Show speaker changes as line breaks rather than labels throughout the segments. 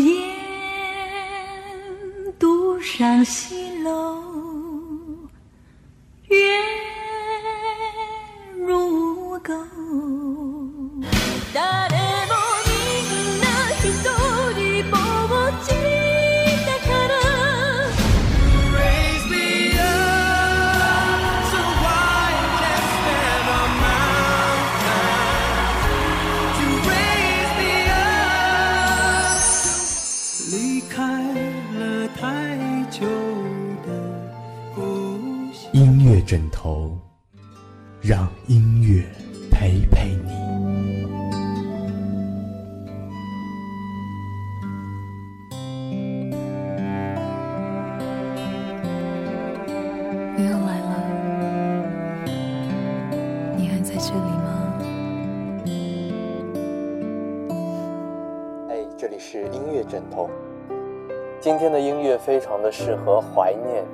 烟，独上西楼，月
枕头，让音乐陪陪你。
你又来了，你还在这里吗？
哎，这里是音乐枕头。今天的音乐非常的适合怀念。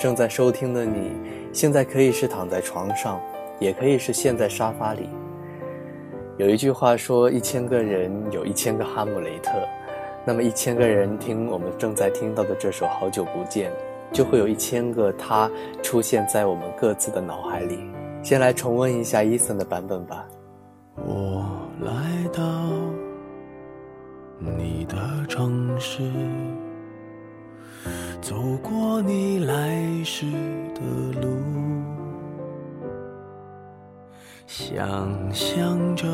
正在收听的你，现在可以是躺在床上，也可以是陷在沙发里。有一句话说：“一千个人有一千个哈姆雷特。”那么一千个人听我们正在听到的这首《好久不见》，就会有一千个他出现在我们各自的脑海里。先来重温一下伊森的版本吧。
我来到你的城市。走过你来时的路，想象着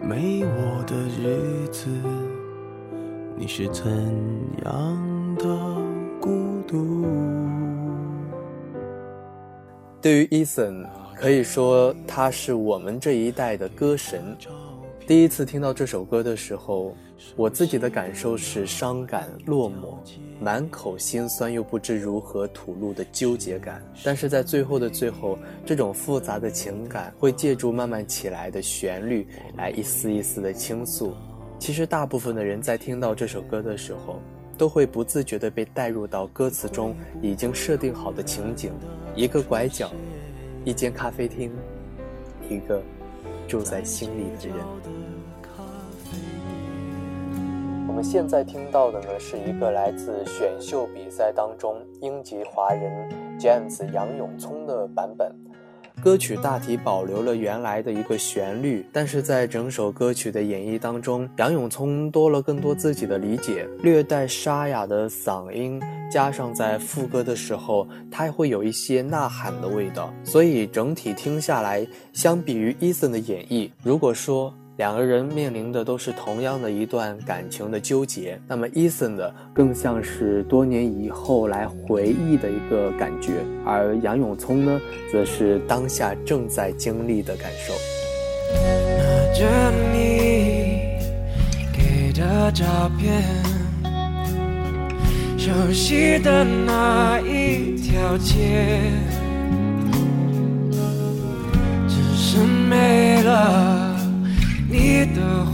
没我的日子，你是怎样的孤独？
对于伊森，可以说他是我们这一代的歌神。第一次听到这首歌的时候，我自己的感受是伤感、落寞，满口心酸又不知如何吐露的纠结感。但是在最后的最后，这种复杂的情感会借助慢慢起来的旋律来一丝一丝的倾诉。其实大部分的人在听到这首歌的时候，都会不自觉地被带入到歌词中已经设定好的情景：一个拐角，一间咖啡厅，一个。住在心里的人。我们现在听到的呢，是一个来自选秀比赛当中英籍华人 James 杨永聪的版本。歌曲大体保留了原来的一个旋律，但是在整首歌曲的演绎当中，杨永聪多了更多自己的理解，略带沙哑的嗓音，加上在副歌的时候，他会有一些呐喊的味道，所以整体听下来，相比于 Eason 的演绎，如果说。两个人面临的都是同样的一段感情的纠结，那么 Eason 的更像是多年以后来回忆的一个感觉，而杨永聪呢，则是当下正在经历的感受。
拿着你给的照片，熟悉的那一条街，只是没了。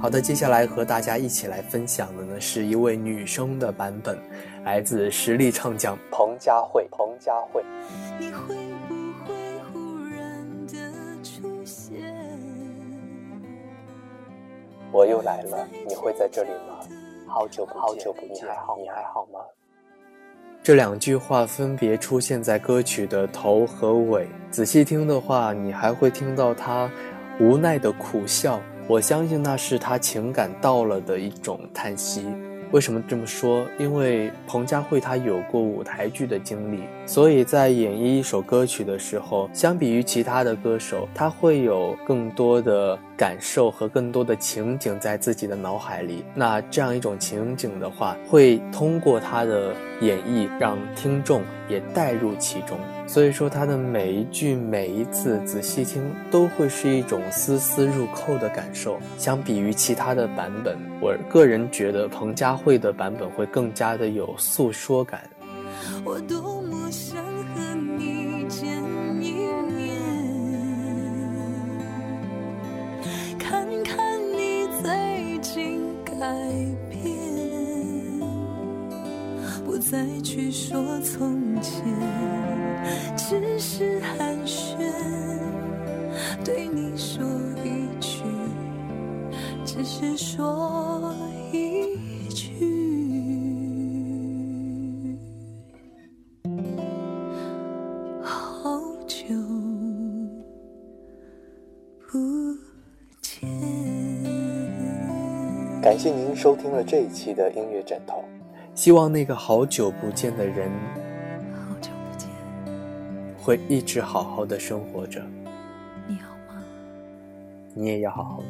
好的，接下来和大家一起来分享的呢，是一位女生的版本，来自实力唱将彭佳慧。彭佳慧。
你会不会忽然的出现？
我又来了，你会在这里吗？好久不见，你还好？你还好吗？这两句话分别出现在歌曲的头和尾。仔细听的话，你还会听到他无奈的苦笑。我相信那是他情感到了的一种叹息。为什么这么说？因为彭佳慧她有过舞台剧的经历，所以在演绎一首歌曲的时候，相比于其他的歌手，她会有更多的感受和更多的情景在自己的脑海里。那这样一种情景的话，会通过他的演绎，让听众也带入其中。所以说，他的每一句、每一字，仔细听，都会是一种丝丝入扣的感受。相比于其他的版本，我个人觉得彭佳慧的版本会更加的有诉说感。
我多么想再去说从前，只是寒暄，对你说一句，只是说一句。好久不见。
感谢您收听了这一期的音乐枕头，希望那个好久不见的人
好久不见，
会一直好好的生活着，
你好吗？
你也要好好的。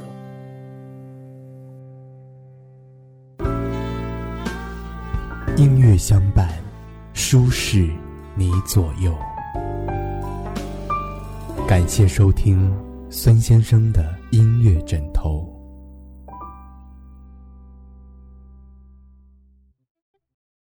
音乐相伴，舒适你左右。感谢收听孙先生的音乐枕头。